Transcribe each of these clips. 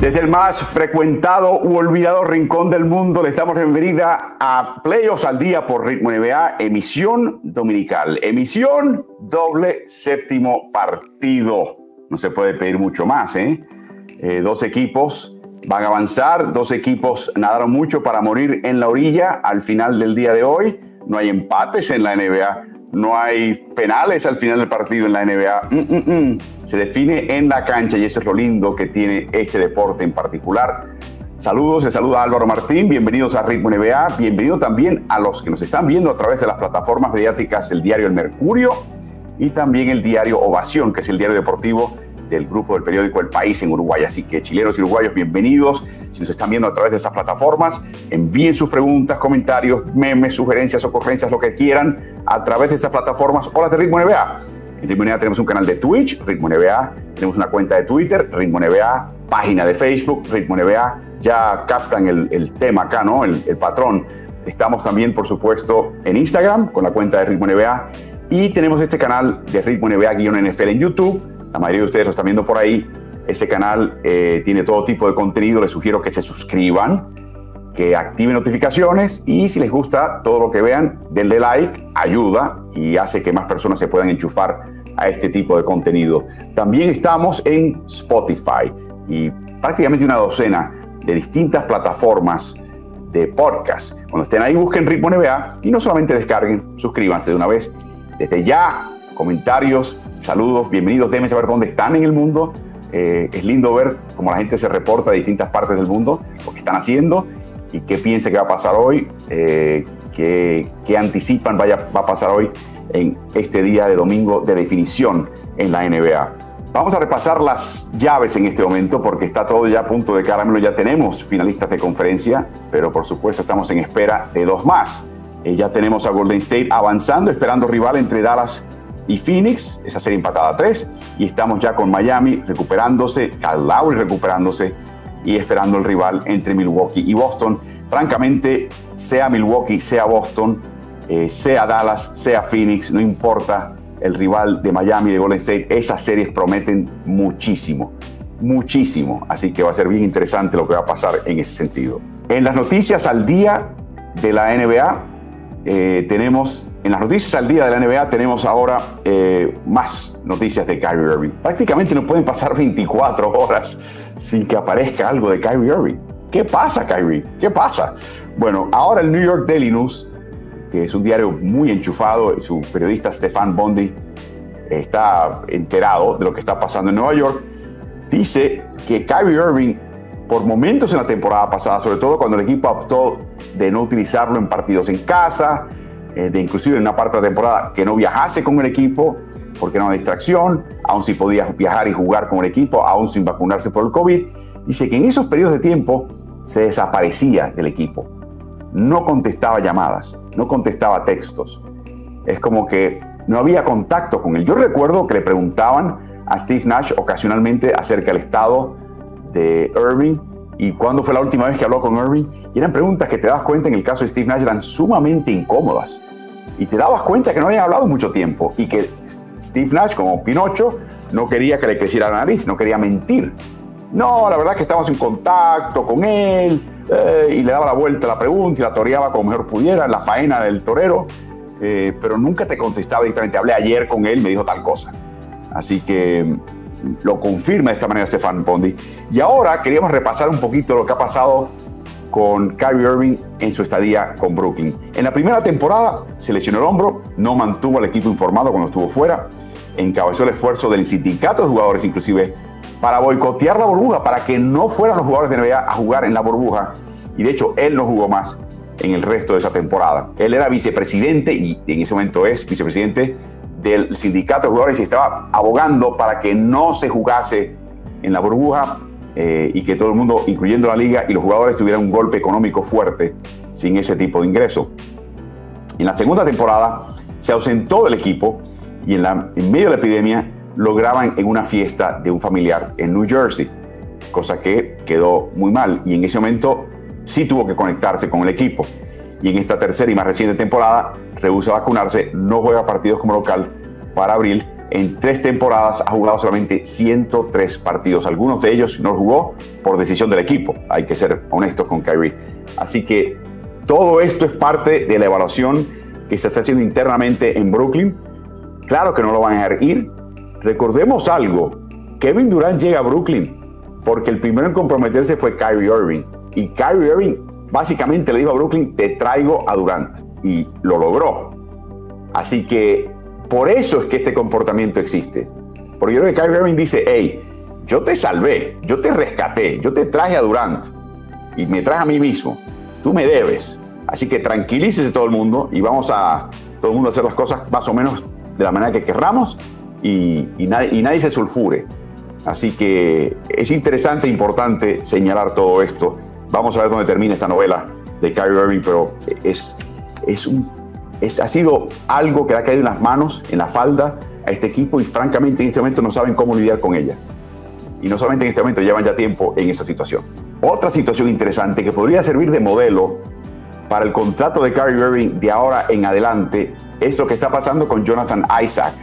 Desde el más frecuentado u olvidado rincón del mundo, le damos bienvenida a Playoffs al Día por Ritmo NBA, emisión dominical, emisión doble séptimo partido. No se puede pedir mucho más, ¿eh? eh dos equipos van a avanzar, dos equipos nadaron mucho para morir en la orilla al final del día de hoy. No hay empates en la NBA, no hay penales al final del partido en la NBA. Mm, mm, mm. Se define en la cancha y eso es lo lindo que tiene este deporte en particular. Saludos, se saluda Álvaro Martín, bienvenidos a Ritmo NBA, bienvenido también a los que nos están viendo a través de las plataformas mediáticas, el diario El Mercurio y también el diario Ovación, que es el diario deportivo del grupo del periódico El País en Uruguay. Así que chilenos y uruguayos, bienvenidos. Si nos están viendo a través de esas plataformas, envíen sus preguntas, comentarios, memes, sugerencias, ocurrencias, lo que quieran a través de esas plataformas o las de Ritmo NBA. En Ritmo NBA tenemos un canal de Twitch, Ritmo NBA, tenemos una cuenta de Twitter, Ritmo NBA, página de Facebook, Ritmo NBA. Ya captan el, tema acá, ¿no? El, el patrón. Estamos también, por supuesto, en Instagram con la cuenta de Ritmo NBA y tenemos este canal de Ritmo NBA-NFL en YouTube la mayoría de ustedes lo están viendo por ahí. Ese canal eh, tiene todo tipo de contenido. Les sugiero que se suscriban, que activen notificaciones y si les gusta todo lo que vean, denle like, ayuda y hace que más personas se puedan enchufar a este tipo de contenido. También estamos en Spotify y prácticamente una docena de distintas plataformas de podcast. Cuando estén ahí, busquen Ritmo NBA y no solamente descarguen, suscríbanse de una vez. Desde ya, comentarios, Saludos, bienvenidos, déjenme saber dónde están en el mundo. Eh, es lindo ver cómo la gente se reporta de distintas partes del mundo, lo que están haciendo y qué piensa que va a pasar hoy, eh, qué, anticipan vaya, va a pasar hoy en este día de domingo de definición en la NBA. Vamos a repasar las llaves en este momento porque está todo ya a punto de caramelo. Ya tenemos finalistas de conferencia, pero por supuesto estamos en espera de dos más. Eh, ya tenemos a Golden State avanzando, esperando rival entre Dallas y Phoenix, esa serie empatada a 3, y estamos ya con Miami recuperándose, Cal recuperándose y esperando el rival entre Milwaukee y Boston. Francamente, sea Milwaukee, sea Boston, eh, sea Dallas, sea Phoenix, no importa el rival de Miami, de Golden State, esas series prometen muchísimo, muchísimo. Así que va a ser bien interesante lo que va a pasar en ese sentido. En las noticias al día de la NBA, eh, tenemos en las noticias al día de la NBA tenemos ahora eh, más noticias de Kyrie Irving. Prácticamente no pueden pasar 24 horas sin que aparezca algo de Kyrie Irving. ¿Qué pasa, Kyrie? ¿Qué pasa? Bueno, ahora el New York Daily News, que es un diario muy enchufado, su periodista Stefan Bondi está enterado de lo que está pasando en Nueva York, dice que Kyrie Irving, por momentos en la temporada pasada, sobre todo cuando el equipo optó de no utilizarlo en partidos en casa, eh, de inclusive en una parte de la temporada que no viajase con el equipo porque era una distracción, aún si podía viajar y jugar con el equipo, aún sin vacunarse por el COVID. Dice que en esos periodos de tiempo se desaparecía del equipo, no contestaba llamadas, no contestaba textos. Es como que no había contacto con él. Yo recuerdo que le preguntaban a Steve Nash ocasionalmente acerca del estado de Irving y cuándo fue la última vez que habló con Irving. Y eran preguntas que te das cuenta en el caso de Steve Nash eran sumamente incómodas. Y te dabas cuenta que no habían hablado mucho tiempo y que Steve Nash, como Pinocho, no quería que le creciera la nariz, no quería mentir. No, la verdad es que estábamos en contacto con él eh, y le daba la vuelta a la pregunta y la toreaba como mejor pudiera, la faena del torero, eh, pero nunca te contestaba directamente. Hablé ayer con él, me dijo tal cosa. Así que lo confirma de esta manera Stefan Bondi. Y ahora queríamos repasar un poquito lo que ha pasado con Kyrie Irving en su estadía con Brooklyn. En la primera temporada se lesionó el hombro, no mantuvo al equipo informado cuando estuvo fuera, encabezó el esfuerzo del sindicato de jugadores inclusive para boicotear la burbuja, para que no fueran los jugadores de NBA a jugar en la burbuja. Y de hecho, él no jugó más en el resto de esa temporada. Él era vicepresidente y en ese momento es vicepresidente del sindicato de jugadores y estaba abogando para que no se jugase en la burbuja eh, y que todo el mundo, incluyendo la liga y los jugadores, tuvieran un golpe económico fuerte sin ese tipo de ingreso. En la segunda temporada se ausentó del equipo y en, la, en medio de la epidemia lo graban en una fiesta de un familiar en New Jersey, cosa que quedó muy mal y en ese momento sí tuvo que conectarse con el equipo y en esta tercera y más reciente temporada rehúsa vacunarse, no juega partidos como local para abril en tres temporadas ha jugado solamente 103 partidos. Algunos de ellos no jugó por decisión del equipo. Hay que ser honestos con Kyrie. Así que todo esto es parte de la evaluación que se está haciendo internamente en Brooklyn. Claro que no lo van a dejar ir. Recordemos algo. Kevin Durant llega a Brooklyn porque el primero en comprometerse fue Kyrie Irving. Y Kyrie Irving básicamente le dijo a Brooklyn, te traigo a Durant. Y lo logró. Así que por eso es que este comportamiento existe. Porque yo creo que Kyrie Irving dice, hey, yo te salvé, yo te rescaté, yo te traje a Durant y me traje a mí mismo. Tú me debes. Así que tranquilícese todo el mundo y vamos a todo el mundo a hacer las cosas más o menos de la manera que querramos y, nadie, y nadie se sulfure. Así que es interesante e importante señalar todo esto. Vamos a ver dónde termina esta novela de Kyrie Irving, pero es, es un ha sido algo que le ha caído en las manos, en la falda a este equipo y francamente en este momento no saben cómo lidiar con ella. Y no solamente en este momento, llevan ya tiempo en esa situación. Otra situación interesante que podría servir de modelo para el contrato de Kyrie Irving de ahora en adelante es lo que está pasando con Jonathan Isaac.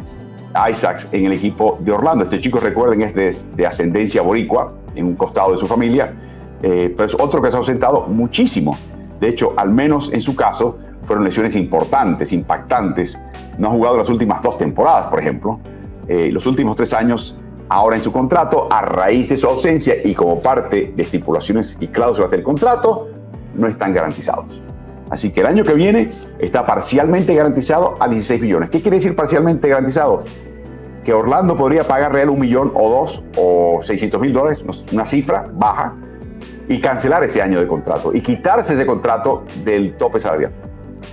Isaacs en el equipo de Orlando. Este chico, recuerden, es de, ascendencia boricua, en un costado de su familia, eh, pero es otro que se ha ausentado muchísimo. De hecho, al menos en su caso, fueron lesiones importantes, impactantes. No ha jugado las últimas dos temporadas, por ejemplo. Eh, los últimos tres años, ahora en su contrato, a raíz de su ausencia y como parte de estipulaciones y cláusulas del contrato, no están garantizados. Así que el año que viene está parcialmente garantizado a 16 millones. ¿Qué quiere decir parcialmente garantizado? Que Orlando podría pagar real un millón o dos o 600 mil dólares, una cifra baja, y cancelar ese año de contrato y quitarse ese contrato del tope salarial.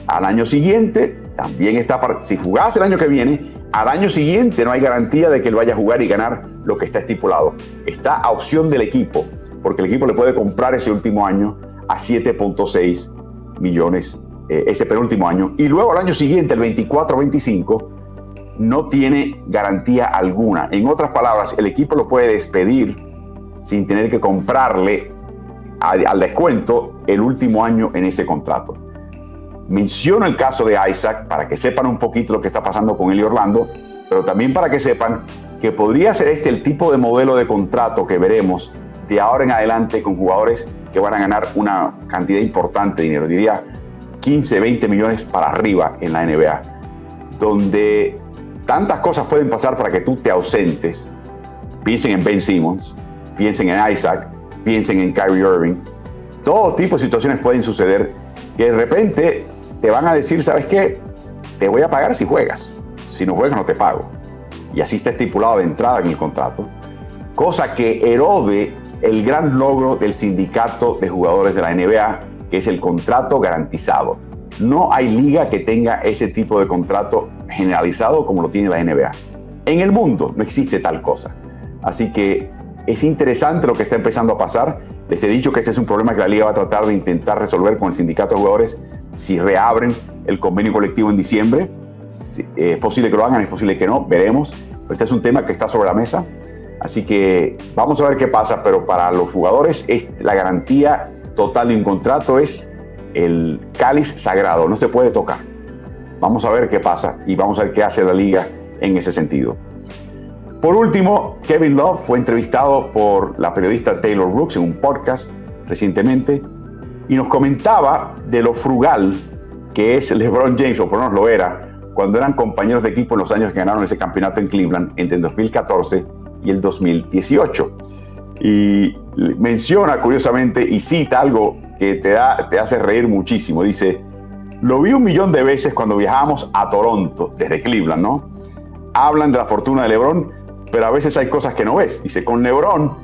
Al año siguiente, también está, si jugase el año que viene, al año siguiente no hay garantía de que él vaya a jugar y ganar lo que está estipulado. Está a opción del equipo, porque el equipo le puede comprar ese último año a 7.6 millones, eh, ese penúltimo año. Y luego al año siguiente, el 24-25, no tiene garantía alguna. En otras palabras, el equipo lo puede despedir sin tener que comprarle al descuento el último año en ese contrato. Menciono el caso de Isaac para que sepan un poquito lo que está pasando con él y Orlando, pero también para que sepan que podría ser este el tipo de modelo de contrato que veremos de ahora en adelante con jugadores que van a ganar una cantidad importante de dinero, diría 15, 20 millones para arriba en la NBA, donde tantas cosas pueden pasar para que tú te ausentes. Piensen en Ben Simmons, piensen en Isaac, piensen en Kyrie Irving. Todo tipo de situaciones pueden suceder que de repente te van a decir, ¿sabes qué? Te voy a pagar si juegas. Si no juegas, no te pago. Y así está estipulado de entrada en el contrato. Cosa que erode el gran logro del sindicato de jugadores de la NBA, que es el contrato garantizado. No hay liga que tenga ese tipo de contrato generalizado como lo tiene la NBA. En el mundo no existe tal cosa. Así que es interesante lo que está empezando a pasar. Les he dicho que ese es un problema que la liga va a tratar de intentar resolver con el sindicato de jugadores si reabren el convenio colectivo en diciembre. Es posible que lo hagan, es posible que no, veremos. Pero este es un tema que está sobre la mesa. Así que vamos a ver qué pasa, pero para los jugadores la garantía total de un contrato es el cáliz sagrado, no se puede tocar. Vamos a ver qué pasa y vamos a ver qué hace la liga en ese sentido. Por último, Kevin Love fue entrevistado por la periodista Taylor Brooks en un podcast recientemente y nos comentaba de lo frugal que es LeBron James, o por lo menos lo era, cuando eran compañeros de equipo en los años que ganaron ese campeonato en Cleveland entre el 2014 y el 2018. Y menciona curiosamente y cita algo que te, da, te hace reír muchísimo. Dice, lo vi un millón de veces cuando viajábamos a Toronto, desde Cleveland, ¿no? Hablan de la fortuna de LeBron, pero a veces hay cosas que no ves. Dice, con LeBron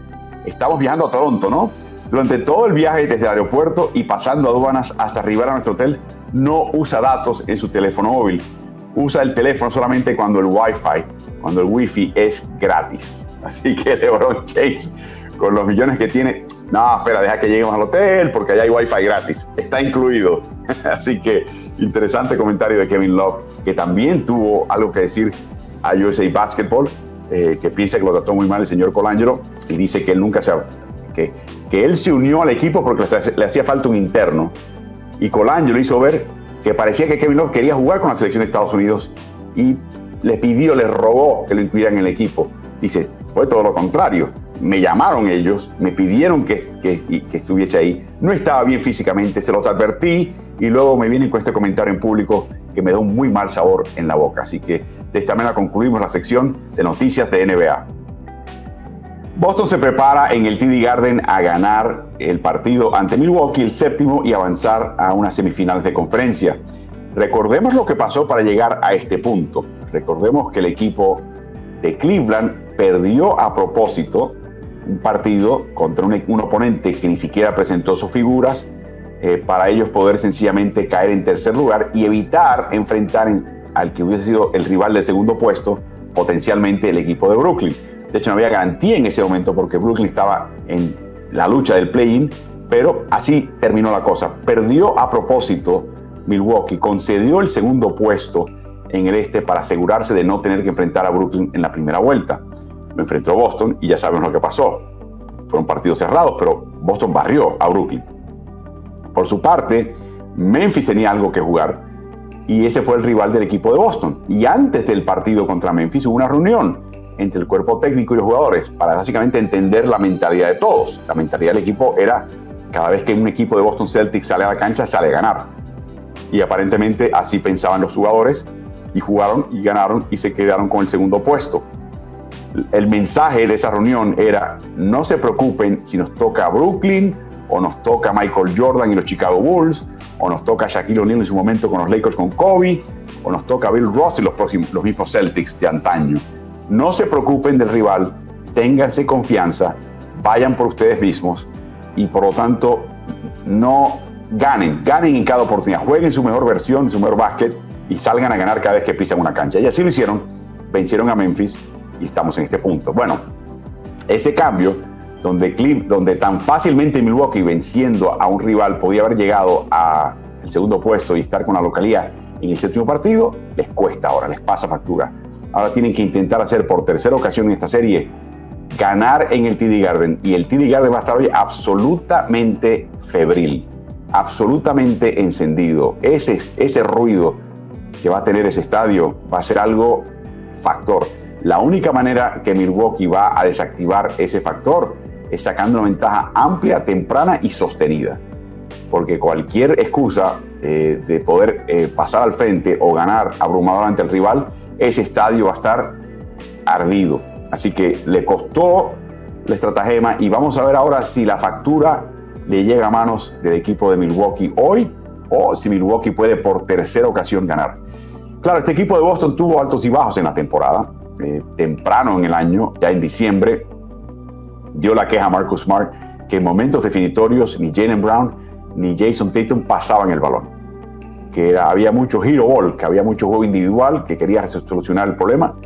estamos viajando a Toronto, ¿no? Durante todo el viaje desde el aeropuerto y pasando aduanas hasta arribar a nuestro hotel, no usa datos en su teléfono móvil. Usa el teléfono solamente cuando el Wi-Fi, cuando el Wi-Fi es gratis. Así que LeBron James, con los millones que tiene, no, espera, deja que lleguemos al hotel porque allá hay Wi-Fi gratis. Está incluido. Así que interesante comentario de Kevin Love, que también tuvo algo que decir a USA Basketball, eh, que piensa que lo trató muy mal el señor Colangelo y dice que él nunca se... Que que él se unió al equipo porque le hacía falta un interno. Y Colangelo hizo ver que parecía que Kevin Love quería jugar con la selección de Estados Unidos y le pidió, le rogó que lo incluyeran en el equipo. Dice, fue todo lo contrario. Me llamaron ellos, me pidieron que, que, que estuviese ahí. No estaba bien físicamente, se los advertí y luego me vienen con este comentario en público que me da un muy mal sabor en la boca. Así que de esta manera concluimos la sección de noticias de NBA. Boston se prepara en el TD Garden a ganar el partido ante Milwaukee, el séptimo, y avanzar a unas semifinales de conferencia. Recordemos lo que pasó para llegar a este punto. Recordemos que el equipo de Cleveland perdió a propósito un partido contra un, oponente que ni siquiera presentó sus figuras eh, para ellos poder sencillamente caer en tercer lugar y evitar enfrentar al que hubiese sido el rival del segundo puesto, potencialmente el equipo de Brooklyn. De hecho, no había garantía en ese momento porque Brooklyn estaba en la lucha del play-in, pero así terminó la cosa. Perdió a propósito Milwaukee, concedió el segundo puesto en el este para asegurarse de no tener que enfrentar a Brooklyn en la primera vuelta. Lo enfrentó Boston y ya saben lo que pasó. Fueron partidos cerrados, pero Boston barrió a Brooklyn. Por su parte, Memphis tenía algo que jugar y ese fue el rival del equipo de Boston. Y antes del partido contra Memphis hubo una reunión entre el cuerpo técnico y los jugadores para básicamente entender la mentalidad de todos. La mentalidad del equipo era cada vez que un equipo de Boston Celtics sale a la cancha, sale a ganar. Y aparentemente así pensaban los jugadores y jugaron y ganaron y se quedaron con el segundo puesto. El mensaje de esa reunión era, no se preocupen si nos toca Brooklyn o nos toca Michael Jordan y los Chicago Bulls, o nos toca Shaquille O'Neal en su momento con los Lakers con Kobe, o nos toca Bill Ross y los, próximos, los mismos Celtics de antaño. No se preocupen del rival, ténganse confianza, vayan por ustedes mismos y por lo tanto no ganen, ganen en cada oportunidad, jueguen su mejor versión, su mejor básquet y salgan a ganar cada vez que pisan una cancha. Y así lo hicieron, vencieron a Memphis y estamos en este punto. Bueno, ese cambio donde, donde tan fácilmente Milwaukee venciendo a un rival podía haber llegado al segundo puesto y estar con la localía en el séptimo partido, les cuesta ahora, les pasa factura. Ahora tienen que intentar hacer por tercera ocasión en esta serie ganar en el TD Garden. Y el TD Garden va a estar hoy absolutamente febril, absolutamente encendido. Ese, ese ruido que va a tener ese estadio va a ser algo factor. La única manera que Milwaukee va a desactivar ese factor es sacando una ventaja amplia, temprana y sostenida. Porque cualquier excusa eh, de poder eh, pasar al frente o ganar abrumador ante el rival ese estadio va a estar ardido. Así que le costó la estratagema y vamos a ver ahora si la factura le llega a manos del equipo de Milwaukee hoy o si Milwaukee puede por tercera ocasión ganar. Claro, este equipo de Boston tuvo altos y bajos en la temporada. Eh, temprano en el año, ya en diciembre, dio la queja a Marcus Smart que en momentos definitorios ni Jalen Brown ni Jason Tatum pasaban el balón. Que había mucho hero ball, que había mucho juego individual, que quería solucionar el problema.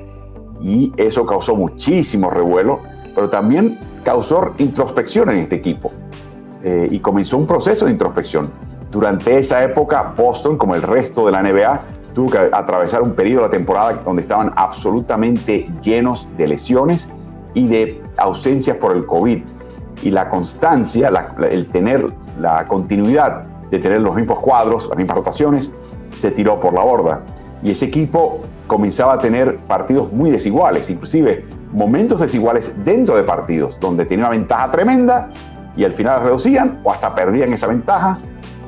Y eso causó muchísimo revuelo, pero también causó introspección en este equipo. Eh, y comenzó un proceso de introspección. Durante esa época, Boston, como el resto de la NBA, tuvo que atravesar un periodo de la temporada donde estaban absolutamente llenos de lesiones y de ausencias por el COVID. Y la constancia, el tener la continuidad de tener los mismos cuadros, las mismas rotaciones, se tiró por la borda. Y ese equipo comenzaba a tener partidos muy desiguales, inclusive momentos desiguales dentro de partidos, donde tenía una ventaja tremenda y al final reducían o hasta perdían esa ventaja,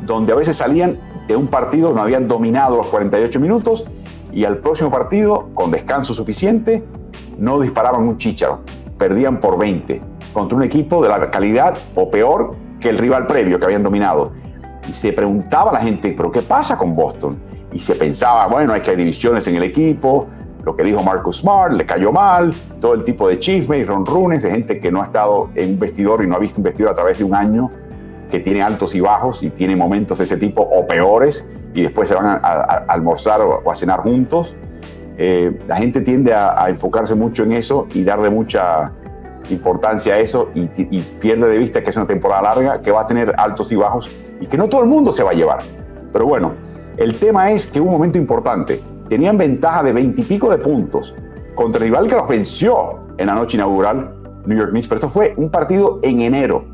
donde a veces salían de un partido donde habían dominado los 48 minutos y al próximo partido, con descanso suficiente, no disparaban un chícharo, perdían por 20 contra un equipo de la calidad o peor que el rival previo que habían dominado. Y se preguntaba la gente, ¿pero qué pasa con Boston? Y se pensaba, bueno, hay que hay divisiones en el equipo, lo que dijo Marcus Smart le cayó mal, todo el tipo de chisme y ronrunes de gente que no ha estado en un vestidor y no ha visto un vestidor a través de un año, que tiene altos y bajos y tiene momentos de ese tipo o peores y después se van a, almorzar o, a cenar juntos. Eh, la gente tiende a enfocarse mucho en eso y darle mucha importancia a eso y, pierde de vista que es una temporada larga, que va a tener altos y bajos y que no todo el mundo se va a llevar. Pero bueno, el tema es que hubo un momento importante. Tenían ventaja de veintipico de puntos contra el rival que los venció en la noche inaugural, New York Knicks, pero esto fue un partido en enero.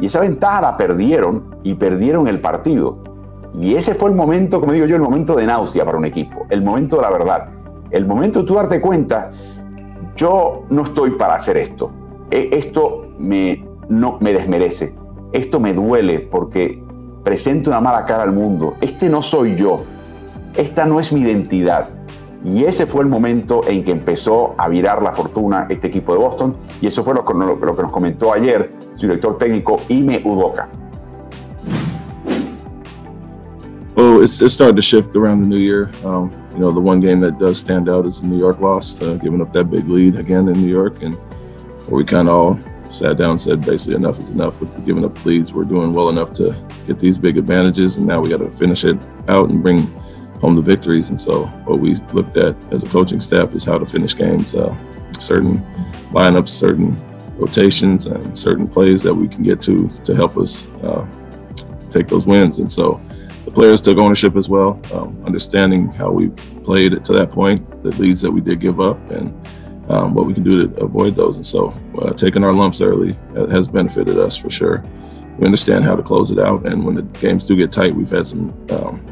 Y esa ventaja la perdieron y perdieron el partido. Y ese fue el momento, como digo yo, el momento de náusea para un equipo, el momento de la verdad. El momento de tú darte cuenta, yo no estoy para hacer esto. E, esto me, no, me desmerece. Esto me duele porque presento una mala cara al mundo. Este no soy yo. Esta no es mi identidad. Y ese fue el momento en que empezó a virar la fortuna este equipo de Boston. Y eso fue lo que, lo que nos comentó ayer su director técnico Ime Udoka. Well, it's, it's starting to shift around the new year. Um, you know, the one game that does stand out is the New York loss, uh, giving up that big lead again in New York, and where we kind of all sat down and said basically enough is enough with giving up leads. We're doing well enough to get these big advantages, and now we got to finish it out and bring home the victories. And so, what we looked at as a coaching staff is how to finish games. Uh, certain lineups, certain rotations, and certain plays that we can get to to help us uh, take those wins. And so, the players took ownership as well, um, understanding how we've played it to that point, the leads that we did give up, and um, what we can do to avoid those. And so, uh, taking our lumps early has benefited us for sure. We understand how to close it out, and when the games do get tight, we've had some um,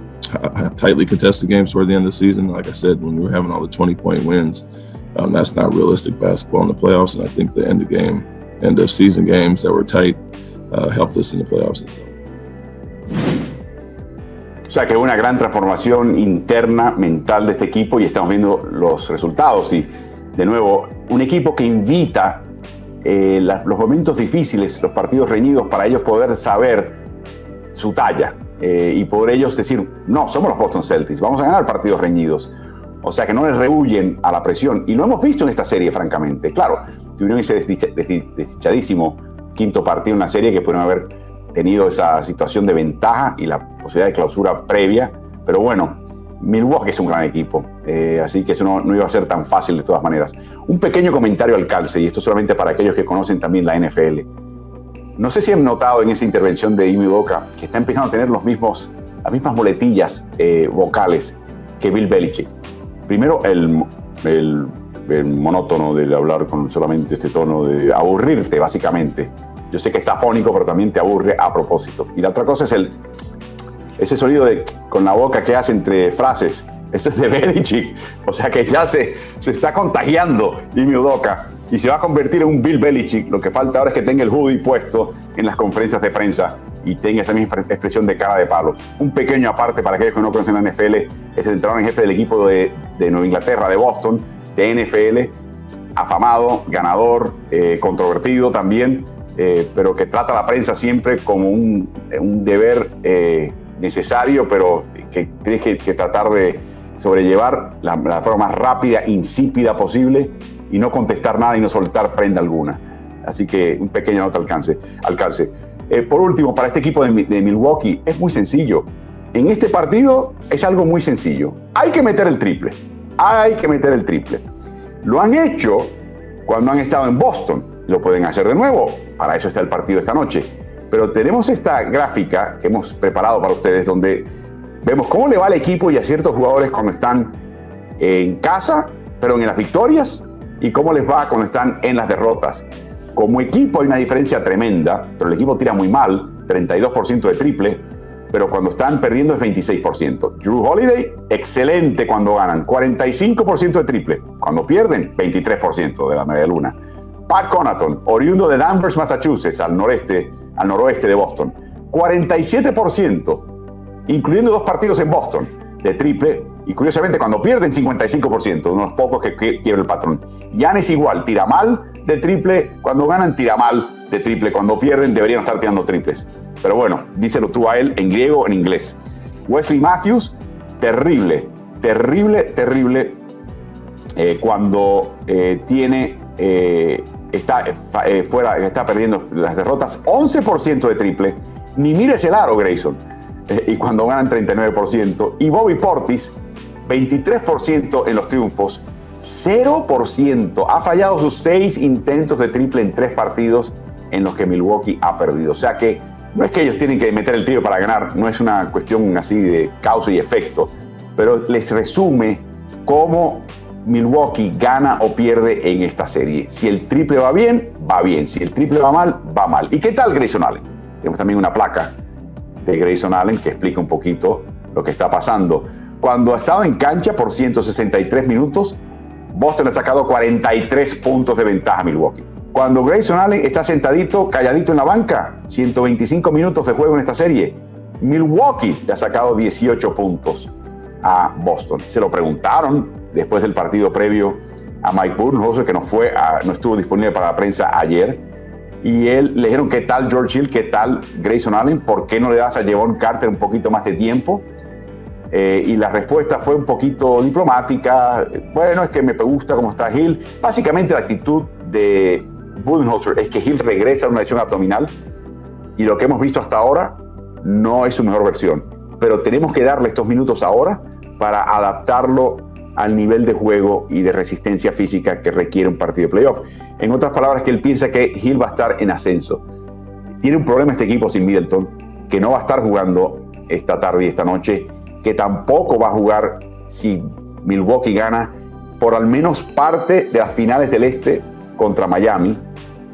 tightly contested games toward the end of the season. Like I said, when we were having all the 20 point wins, um, that's not realistic basketball in the playoffs. And I think the end of game, end of season games that were tight uh, helped us in the playoffs. And so. O sea que una gran transformación interna mental de este equipo y estamos viendo los resultados. Y de nuevo, un equipo que invita eh, los momentos difíciles, los partidos reñidos, para ellos poder saber su talla eh, y poder ellos decir, no, somos los Boston Celtics, vamos a ganar partidos reñidos. O sea que no les rehuyen a la presión. Y lo hemos visto en esta serie, francamente. Claro, tuvieron ese desdichadísimo quinto partido, una serie que pudieron haber tenido esa situación de ventaja y la posibilidad de clausura previa. Pero bueno, Milwaukee es un gran equipo, eh, así que eso no, iba a ser tan fácil de todas maneras. Un pequeño comentario al calce, y esto solamente para aquellos que conocen también la NFL. No sé si han notado en esa intervención de Imi Boca que está empezando a tener los mismos, las mismas muletillas eh, vocales que Bill Belichick. Primero, el, el, el monótono de hablar con solamente este tono de aburrirte, básicamente yo sé que está fónico, pero también te aburre a propósito. Y la otra cosa es el, ese sonido de, con la boca que hace entre frases. Eso es de Belichick. O sea que ya se, se está contagiando Jimmy Udoka y se va a convertir en un Bill Belichick. Lo que falta ahora es que tenga el hoodie puesto en las conferencias de prensa y tenga esa misma expresión de cara de palo. Un pequeño aparte para aquellos que no conocen la NFL, es el entrenador en jefe del equipo de, de Nueva Inglaterra, de Boston, de NFL, afamado, ganador, eh, controvertido también eh, pero que trata la prensa siempre como un, deber eh, necesario, pero que tienes que, tratar de sobrellevar la, la, forma más rápida, insípida posible y no contestar nada y no soltar prenda alguna. Así que un pequeño nota alcance. alcance. Eh, por último, para este equipo de, de Milwaukee es muy sencillo. En este partido es algo muy sencillo. Hay que meter el triple. Hay que meter el triple. Lo han hecho cuando han estado en Boston lo pueden hacer de nuevo. Para eso está el partido esta noche. Pero tenemos esta gráfica que hemos preparado para ustedes donde vemos cómo le va al equipo y a ciertos jugadores cuando están en casa, pero en las victorias, y cómo les va cuando están en las derrotas. Como equipo hay una diferencia tremenda, pero el equipo tira muy mal, 32% de triple, pero cuando están perdiendo es 26%. Drew Holiday, excelente cuando ganan, 45% de triple. Cuando pierden, 23% de la media luna. Pat Conaton, oriundo de Danvers, Massachusetts, al noreste, al noroeste de Boston. 47%, incluyendo dos partidos en Boston de triple. Y curiosamente, cuando pierden 55%, unos pocos que, que el patrón. es igual, tira mal de triple. Cuando ganan, tira mal de triple. Cuando pierden, deberían estar tirando triples. Pero bueno, díselo tú a él en griego o en inglés. Wesley Matthews, terrible, terrible, terrible. Eh, cuando eh, tiene eh, está eh, fuera, está perdiendo las derrotas, 11% de triple. Ni mires el aro, Grayson. Eh, y cuando ganan 39%. Y Bobby Portis, 23% en los triunfos, 0%. Ha fallado sus seis intentos de triple en tres partidos en los que Milwaukee ha perdido. O sea que no es que ellos tienen que meter el tiro para ganar, no es una cuestión así de causa y efecto, pero les resume cómo Milwaukee gana o pierde en esta serie. Si el triple va bien, va bien. Si el triple va mal, va mal. ¿Y qué tal Grayson Allen? Tenemos también una placa de Grayson Allen que explica un poquito lo que está pasando. Cuando ha estado en cancha por 163 minutos, Boston ha sacado 43 puntos de ventaja a Milwaukee. Cuando Grayson Allen está sentadito, calladito en la banca, 125 minutos de juego en esta serie, Milwaukee le ha sacado 18 puntos a Boston. Se lo preguntaron después del partido previo a Mike Budenholzer, que no, fue no estuvo disponible para la prensa ayer. Y él le dijeron, ¿qué tal George Hill? ¿Qué tal Grayson Allen? ¿Por qué no le das a Jevon Carter un poquito más de tiempo? Eh, y la respuesta fue un poquito diplomática. Bueno, es que me gusta cómo está Hill. Básicamente la actitud de Budenholzer es que Hill regresa a una lesión abdominal y lo que hemos visto hasta ahora no es su mejor versión. Pero tenemos que darle estos minutos ahora para adaptarlo al nivel de juego y de resistencia física que requiere un partido de playoff. En otras palabras, que él piensa que Hill va a estar en ascenso. Tiene un problema este equipo sin Middleton, que no va a estar jugando esta tarde y esta noche, que tampoco va a jugar si Milwaukee gana por al menos parte de las finales del Este contra Miami.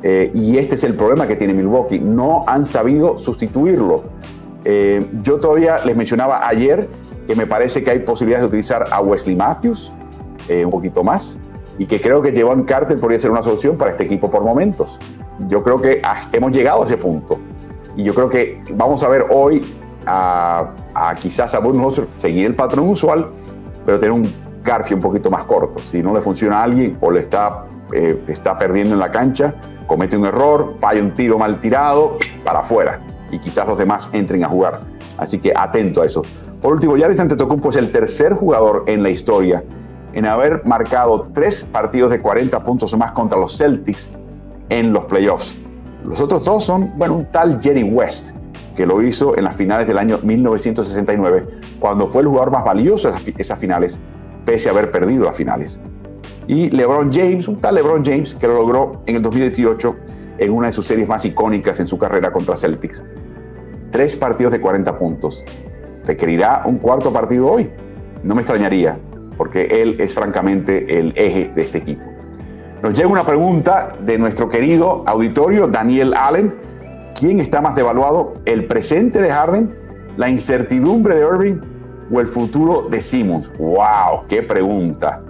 Eh, y este es el problema que tiene Milwaukee. No han sabido sustituirlo. Eh, yo todavía les mencionaba ayer que me parece que hay posibilidades de utilizar a Wesley Matthews eh, un poquito más y que creo que Jevon Carter podría ser una solución para este equipo por momentos. Yo creo que hemos llegado a ese punto y yo creo que vamos a ver hoy a, quizás a Budenholzer seguir el patrón usual, pero tener un Garfio un poquito más corto. Si no le funciona a alguien o le está, eh, está perdiendo en la cancha, comete un error, falla un tiro mal tirado, para afuera y quizás los demás entren a jugar. Así que atento a eso. Por último, Yaris Antetokounmpo es el tercer jugador en la historia en haber marcado tres partidos de 40 puntos o más contra los Celtics en los playoffs. Los otros dos son, bueno, un tal Jerry West, que lo hizo en las finales del año 1969, cuando fue el jugador más valioso de esas finales, pese a haber perdido las finales. Y LeBron James, un tal LeBron James, que lo logró en el 2018 en una de sus series más icónicas en su carrera contra Celtics. Tres partidos de 40 puntos requerirá un cuarto partido hoy. No me extrañaría, porque él es francamente el eje de este equipo. Nos llega una pregunta de nuestro querido auditorio, Daniel Allen. ¿Quién está más devaluado, el presente de Harden, la incertidumbre de Irving o el futuro de Simmons? ¡Wow! ¡Qué pregunta!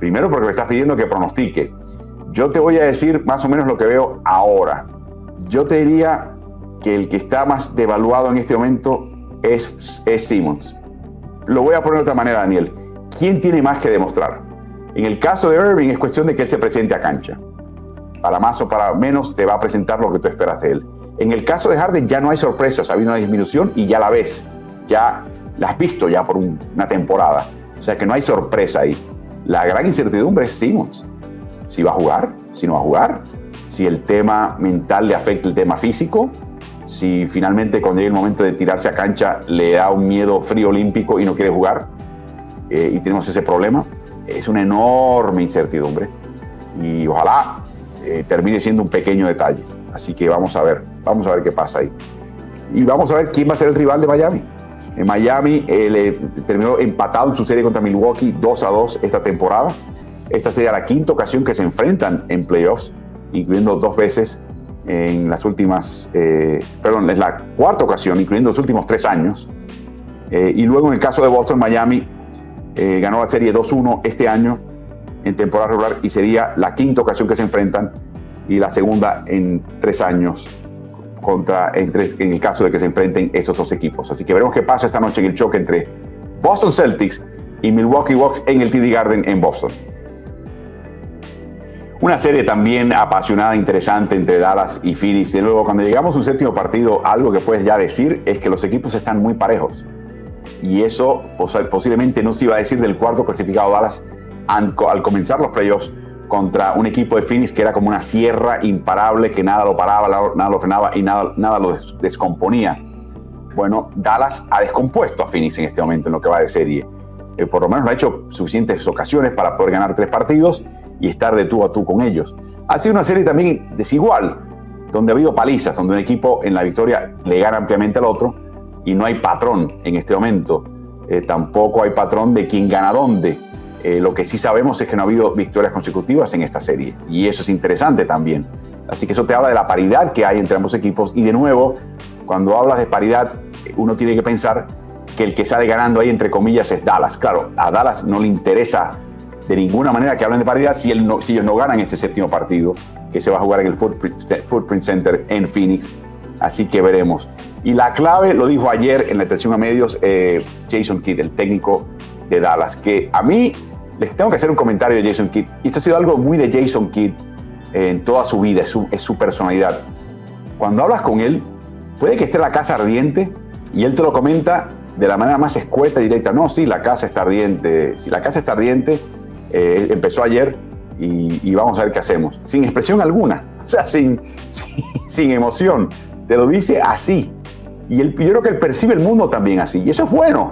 Primero porque me estás pidiendo que pronostique. Yo te voy a decir más o menos lo que veo ahora. Yo te diría que el que está más devaluado en este momento es, Simmons. Lo voy a poner de otra manera, Daniel. ¿Quién tiene más que demostrar? En el caso de Irving es cuestión de que él se presente a cancha. Para más o para menos te va a presentar lo que tú esperas de él. En el caso de Harden ya no hay sorpresas, ha habido una disminución y ya la ves. Ya la has visto ya por una temporada. O sea que no hay sorpresa ahí. La gran incertidumbre es Simmons. Si va a jugar, si no va a jugar, si el tema mental le afecta el tema físico, si finalmente cuando llegue el momento de tirarse a cancha le da un miedo frío olímpico y no quiere jugar eh, y tenemos ese problema, es una enorme incertidumbre y ojalá eh, termine siendo un pequeño detalle. Así que vamos a ver, vamos a ver qué pasa ahí. Y vamos a ver quién va a ser el rival de Miami. En Miami eh, terminó empatado en su serie contra Milwaukee 2 a 2 esta temporada. Esta sería la quinta ocasión que se enfrentan en playoffs, incluyendo dos veces en las últimas, eh, perdón, es la cuarta ocasión, incluyendo los últimos tres años. Eh, y luego en el caso de Boston, Miami eh, ganó la serie 2-1 este año en temporada regular y sería la quinta ocasión que se enfrentan y la segunda en tres años contra, en, en el caso de que se enfrenten esos dos equipos. Así que veremos qué pasa esta noche en el choque entre Boston Celtics y Milwaukee Bucks en el TD Garden en Boston. Una serie también apasionada, interesante entre Dallas y Phoenix. De nuevo, cuando llegamos a un séptimo partido, algo que puedes ya decir es que los equipos están muy parejos. Y eso posiblemente no se iba a decir del cuarto clasificado Dallas al comenzar los playoffs contra un equipo de Phoenix que era como una sierra imparable, que nada lo paraba, nada lo frenaba y nada, nada lo descomponía. Bueno, Dallas ha descompuesto a Phoenix en este momento en lo que va de serie. Eh, por lo menos lo ha hecho suficientes ocasiones para poder ganar tres partidos y estar de tú a tú con ellos. Ha sido una serie también desigual, donde ha habido palizas, donde un equipo en la victoria le gana ampliamente al otro y no hay patrón en este momento. Eh, tampoco hay patrón de quién gana dónde. Eh, lo que sí sabemos es que no ha habido victorias consecutivas en esta serie y eso es interesante también. Así que eso te habla de la paridad que hay entre ambos equipos y de nuevo, cuando hablas de paridad, uno tiene que pensar que el que sale ganando ahí, entre comillas, es Dallas. Claro, a Dallas no le interesa de ninguna manera que hablen de paridad si, ellos no ganan este séptimo partido, que se va a jugar en el Footprint, Center en Phoenix. Así que veremos. Y la clave, lo dijo ayer en la atención a medios, eh, Jason Kidd, el técnico de Dallas, que a mí les tengo que hacer un comentario de Jason Kidd. Esto ha sido algo muy de Jason Kidd en toda su vida, es su, es su personalidad. Cuando hablas con él, puede que esté la casa ardiente y él te lo comenta de la manera más escueta y directa. No, sí, la casa está ardiente. Si la casa está ardiente, eh, empezó ayer y, vamos a ver qué hacemos. Sin expresión alguna, o sea, sin, sin, emoción. Te lo dice así. Y yo creo que él percibe el mundo también así. Y eso es bueno.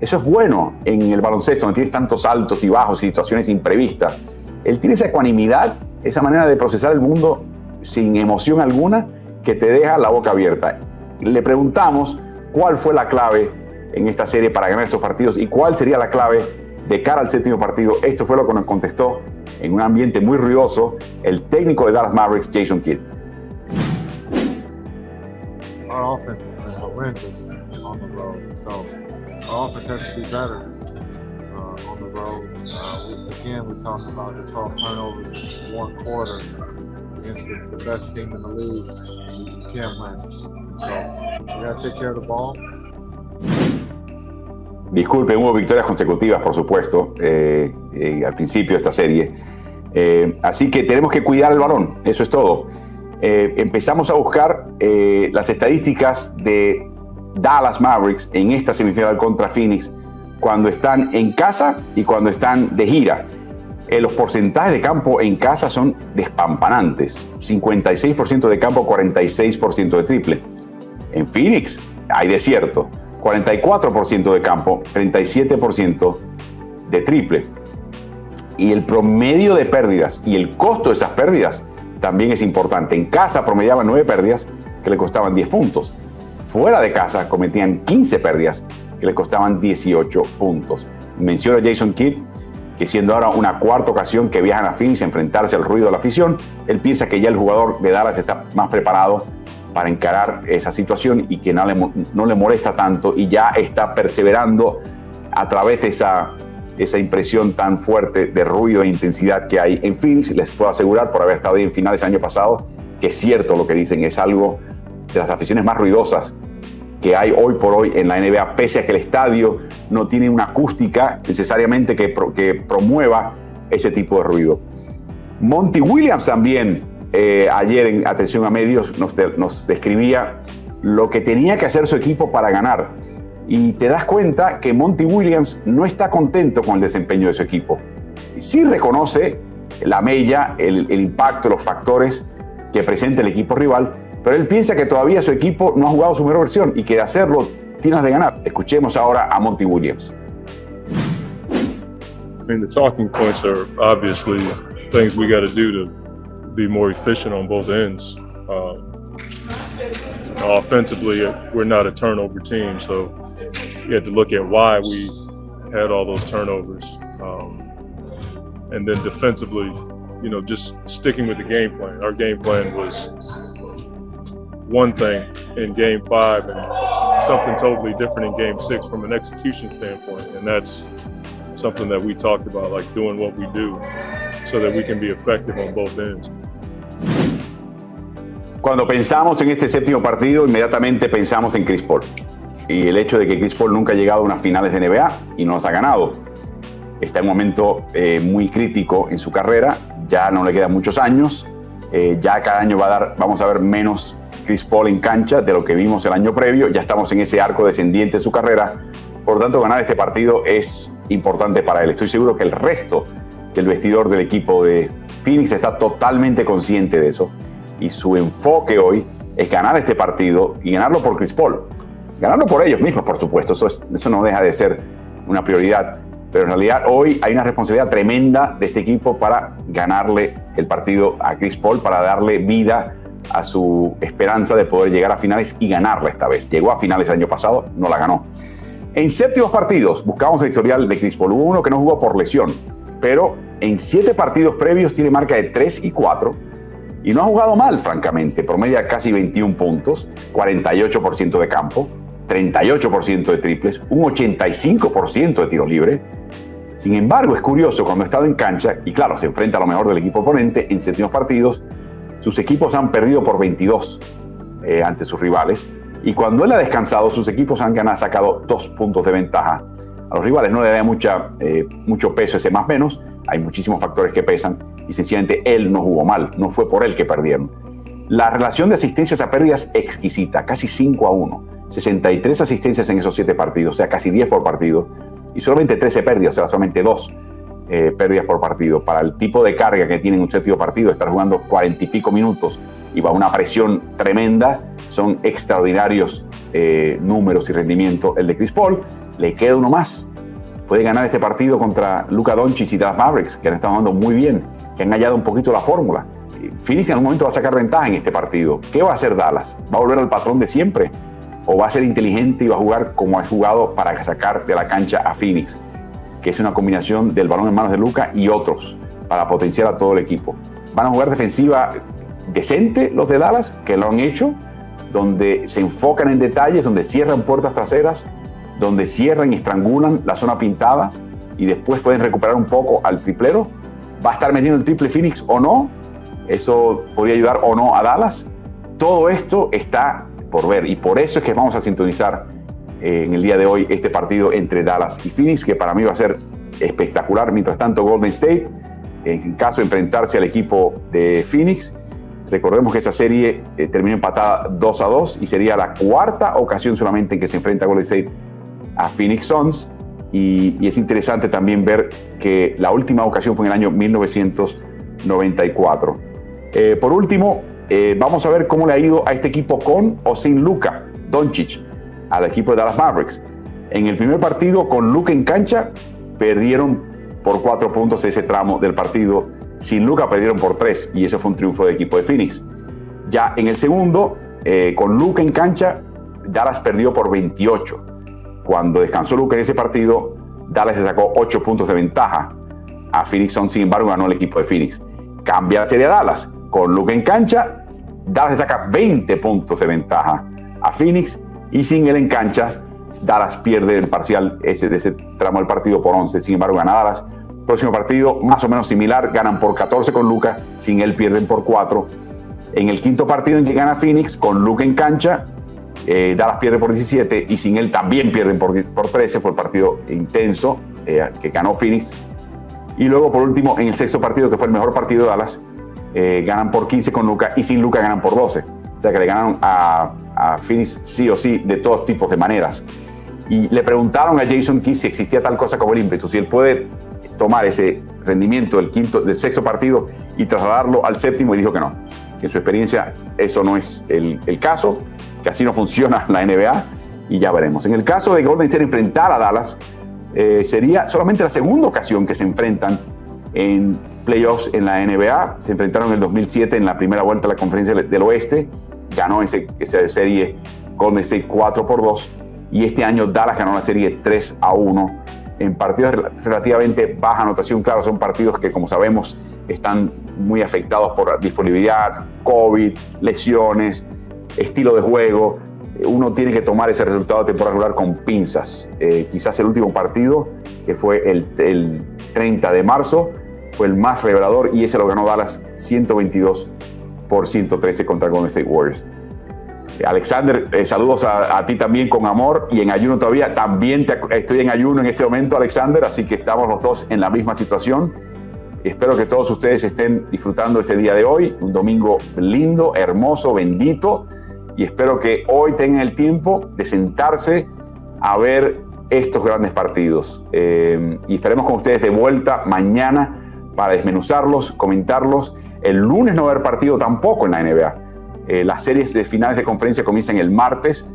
Eso es bueno en el baloncesto, donde tienes tantos altos y bajos, situaciones imprevistas. Él tiene esa ecuanimidad, esa manera de procesar el mundo sin emoción alguna que te deja la boca abierta. Le preguntamos cuál fue la clave en esta serie para ganar estos partidos y cuál sería la clave de cara al séptimo partido. Esto fue lo que nos contestó en un ambiente muy ruidoso el técnico de Dallas Mavericks, Jason Kidd. Our offense has been horrendous on the road, so our offense has to be better uh, on the road. Uh, we, again, we talked about the 12 turnovers in one quarter against the, the best team in the league. You can't win. So we got to take care of the ball. Disculpen, hubo victorias consecutivas, por supuesto, eh, eh, al principio de esta serie. Eh, así que tenemos que cuidar el balón, eso es todo. empezamos a buscar las estadísticas de Dallas Mavericks en esta semifinal contra Phoenix cuando están en casa y cuando están de gira. los porcentajes de campo en casa son despampanantes. 56% de campo, 46% de triple. En Phoenix hay desierto. 44% de campo, 37% de triple. Y el promedio de pérdidas y el costo de esas pérdidas también es importante. En casa promediaban 9 pérdidas que le costaban 10 puntos. Fuera de casa cometían 15 pérdidas que le costaban 18 puntos. Menciona Jason Kidd que siendo ahora una cuarta ocasión que viajan a Phoenix a enfrentarse al ruido de la afición, él piensa que ya el jugador de Dallas está más preparado para encarar esa situación y que no le, molesta tanto y ya está perseverando a través de esa, esa impresión tan fuerte de ruido e intensidad que hay en Phoenix. Les puedo asegurar, por haber estado ahí en finales año pasado, que es cierto lo que dicen, es algo de las aficiones más ruidosas que hay hoy por hoy en la NBA, pese a que el estadio no tiene una acústica necesariamente que promueva ese tipo de ruido. Monty Williams también eh, ayer en Atención a Medios nos, describía lo que tenía que hacer su equipo para ganar. Y te das cuenta que Monty Williams no está contento con el desempeño de su equipo. Sí reconoce la mella, el, el impacto, los factores que presenta el equipo rival, pero él piensa que todavía su equipo no ha jugado su mejor versión y que de hacerlo tienes de ganar. Escuchemos ahora a Monty Williams. I mean, the talking points are obviously things we got to do to be more efficient on both ends. Uh, offensively, we're not a turnover team, so you have to look at why we had all those turnovers. Um, and then defensively, you know, just sticking with the game plan. Our game plan was one thing in game five and something totally different in game six from an execution standpoint. And that's something that we talked about, like doing what we do so that we can be effective on both ends. Cuando pensamos en este séptimo partido, inmediatamente pensamos en Chris Paul. Y el hecho de que Chris Paul nunca ha llegado a unas finales de NBA y no las ha ganado. Está en un momento eh, muy crítico en su carrera, ya no le quedan muchos años, eh, ya cada año va a dar, vamos a ver menos Chris Paul en cancha de lo que vimos el año previo, ya estamos en ese arco descendiente de su carrera, por lo tanto ganar este partido es importante para él. Estoy seguro que el resto del vestidor del equipo de Phoenix está totalmente consciente de eso y su enfoque hoy es ganar este partido y ganarlo por Chris Paul. Ganarlo por ellos mismos, por supuesto, eso, no deja de ser una prioridad. Pero en realidad hoy hay una responsabilidad tremenda de este equipo para ganarle el partido a Chris Paul, para darle vida a su esperanza de poder llegar a finales y ganarla esta vez. Llegó a finales el año pasado, no la ganó. En séptimos partidos buscamos el historial de Chris Paul. Hubo uno que no jugó por lesión, pero en siete partidos previos tiene marca de 3 y 4 y no ha jugado mal, francamente. Promedia casi 21 puntos, 48% de campo, 38% de triples, un 85% de tiro libre. Sin embargo, es curioso, cuando ha estado en cancha, y claro, se enfrenta a lo mejor del equipo oponente en séptimos partidos, sus equipos han perdido por 22 eh, ante sus rivales. Y cuando él ha descansado, sus equipos han ganado, sacado dos puntos de ventaja a los rivales. No le da mucha, eh, mucho peso ese más menos. Hay muchísimos factores que pesan y sencillamente él no jugó mal. No fue por él que perdieron. La relación de asistencias a pérdidas exquisita, casi 5 a 1. 63 asistencias en esos 7 partidos, o sea, casi 10 por partido. Y solamente 13 pérdidas, o sea, solamente 2 eh, pérdidas por partido. Para el tipo de carga que tiene un séptimo partido, estar jugando 40 y pico minutos y va una presión tremenda, son extraordinarios eh, números y rendimiento. El de Chris Paul, le queda uno más. Puede ganar este partido contra Luka Doncic y Dallas Mavericks, que han estado jugando muy bien, que han hallado un poquito la fórmula. Phoenix en algún momento va a sacar ventaja en este partido. ¿Qué va a hacer Dallas? ¿Va a volver al patrón de siempre? ¿O va a ser inteligente y va a jugar como ha jugado para sacar de la cancha a Phoenix? Que es una combinación del balón en manos de Luca y otros para potenciar a todo el equipo. Van a jugar defensiva decente los de Dallas, que lo han hecho, donde se enfocan en detalles, donde cierran puertas traseras, donde cierran y estrangulan la zona pintada y después pueden recuperar un poco al triplero. ¿Va a estar metiendo el triple Phoenix o no? Eso podría ayudar o no a Dallas. Todo esto está por ver y por eso es que vamos a sintonizar eh, en el día de hoy este partido entre Dallas y Phoenix, que para mí va a ser espectacular. Mientras tanto, Golden State, en caso de enfrentarse al equipo de Phoenix, Recordemos que esa serie eh, terminó empatada 2 a 2 y sería la cuarta ocasión solamente en que se enfrenta Golden State a Phoenix Suns. Y, es interesante también ver que la última ocasión fue en el año 1994. Eh, por último, eh, vamos a ver cómo le ha ido a este equipo con o sin Luca Doncic, al equipo de Dallas Mavericks. En el primer partido con Luca en cancha, perdieron por cuatro puntos ese tramo del partido sin Luca perdieron por tres y eso fue un triunfo del equipo de Phoenix. Ya en el segundo, eh, con Luca en cancha, Dallas perdió por 28. Cuando descansó Luca en ese partido, Dallas se sacó 8 puntos de ventaja. A Phoenix Son, sin embargo, ganó el equipo de Phoenix. Cambia la serie a Dallas. Con Luca en cancha, Dallas se saca 20 puntos de ventaja a Phoenix. Y sin él en cancha, Dallas pierde el parcial ese, de ese tramo del partido por 11. Sin embargo, gana Dallas Próximo partido, más o menos similar, ganan por 14 con Luca, sin él pierden por 4. En el quinto partido en que gana Phoenix, con Luca en cancha, eh, Dallas pierde por 17 y sin él también pierden por, por 13. Fue el partido intenso eh, que ganó Phoenix. Y luego, por último, en el sexto partido, que fue el mejor partido de Dallas, eh, ganan por 15 con Luca y sin Luca ganan por 12. O sea que le ganaron a, a Phoenix sí o sí de todos tipos de maneras. Y le preguntaron a Jason Key si existía tal cosa como el ímpetu, si él puede tomar ese rendimiento del quinto, del sexto partido y trasladarlo al séptimo y dijo que no, que en su experiencia eso no es el, caso, que así no funciona la NBA y ya veremos. En el caso de Golden State enfrentar a Dallas, eh, sería solamente la segunda ocasión que se enfrentan en playoffs en la NBA. Se enfrentaron en el 2007 en la primera vuelta de la conferencia del oeste. Ganó ese, esa serie Golden State 4 por 2. Y este año Dallas ganó la serie 3 a 1 en partidos relativamente baja anotación. Claro, son partidos que, como sabemos, están muy afectados por disponibilidad, COVID, lesiones, estilo de juego. Uno tiene que tomar ese resultado de temporada regular con pinzas. Eh, quizás el último partido, que fue el, 30 de marzo, fue el más revelador y ese lo ganó Dallas 122 por 113 contra Golden State Warriors. Alexander, eh, saludos a, ti también con amor y en ayuno todavía. También estoy en ayuno en este momento, Alexander, así que estamos los dos en la misma situación. Espero que todos ustedes estén disfrutando este día de hoy, un domingo lindo, hermoso, bendito, y espero que hoy tengan el tiempo de sentarse a ver estos grandes partidos. Eh, y estaremos con ustedes de vuelta mañana para desmenuzarlos, comentarlos. El lunes no va a haber partido tampoco en la NBA eh, las series de finales de conferencia comienzan el martes,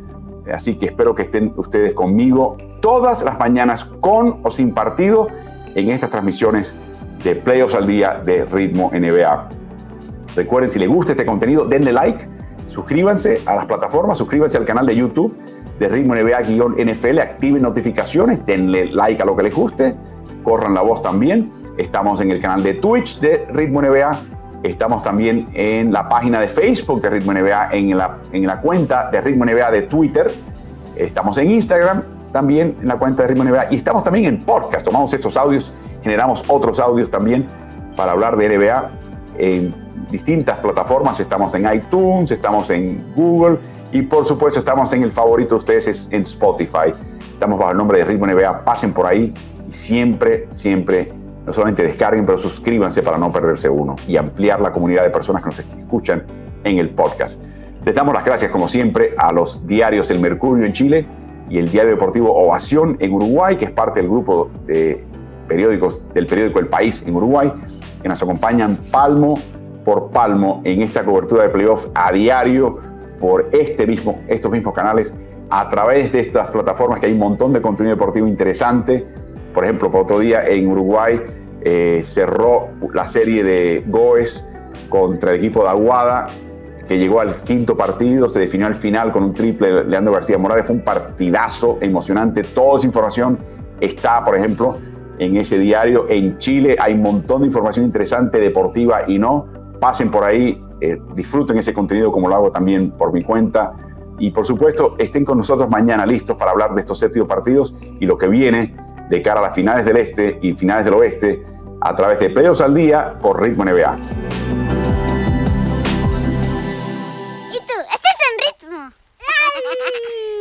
así que espero que estén ustedes conmigo todas las mañanas con o sin partido en estas transmisiones de Playoffs al Día de Ritmo NBA. Recuerden, si les gusta este contenido, denle like, suscríbanse a las plataformas, suscríbanse al canal de YouTube de Ritmo NBA-NFL, activen notificaciones, denle like a lo que les guste, corran la voz también. Estamos en el canal de Twitch de Ritmo NBA Estamos también en la página de Facebook de Ritmo NBA, en la, en la cuenta de Ritmo NBA de Twitter. Estamos en Instagram, también en la cuenta de Ritmo NBA y estamos también en podcast. Tomamos estos audios, generamos otros audios también para hablar de NBA en distintas plataformas. Estamos en iTunes, estamos en Google y por supuesto estamos en el favorito de ustedes en Spotify. Estamos bajo el nombre de Ritmo NBA. Pasen por ahí y siempre, siempre no solamente descarguen, pero suscríbanse para no perderse uno y ampliar la comunidad de personas que nos escuchan en el podcast. Les damos las gracias, como siempre, a los diarios El Mercurio en Chile y el diario deportivo Ovación en Uruguay, que es parte del grupo de periódicos del periódico El País en Uruguay, que nos acompañan palmo por palmo en esta cobertura de playoff a diario por este mismo, estos mismos canales a través de estas plataformas que hay un montón de contenido deportivo interesante. Por ejemplo, por otro día en Uruguay eh, cerró la serie de Goes contra el equipo de Aguada, que llegó al quinto partido, se definió al final con un triple Leandro García Morales. Fue un partidazo emocionante. Toda esa información está, por ejemplo, en ese diario. En Chile hay un montón de información interesante, deportiva y no. Pasen por ahí, eh, disfruten ese contenido como lo hago también por mi cuenta. Y por supuesto, estén con nosotros mañana listos para hablar de estos séptimos partidos y lo que viene de cara a las finales del Este y finales del Oeste a través de Playoffs al Día por Ritmo NBA. ¿Y tú? ¿Estás en ritmo?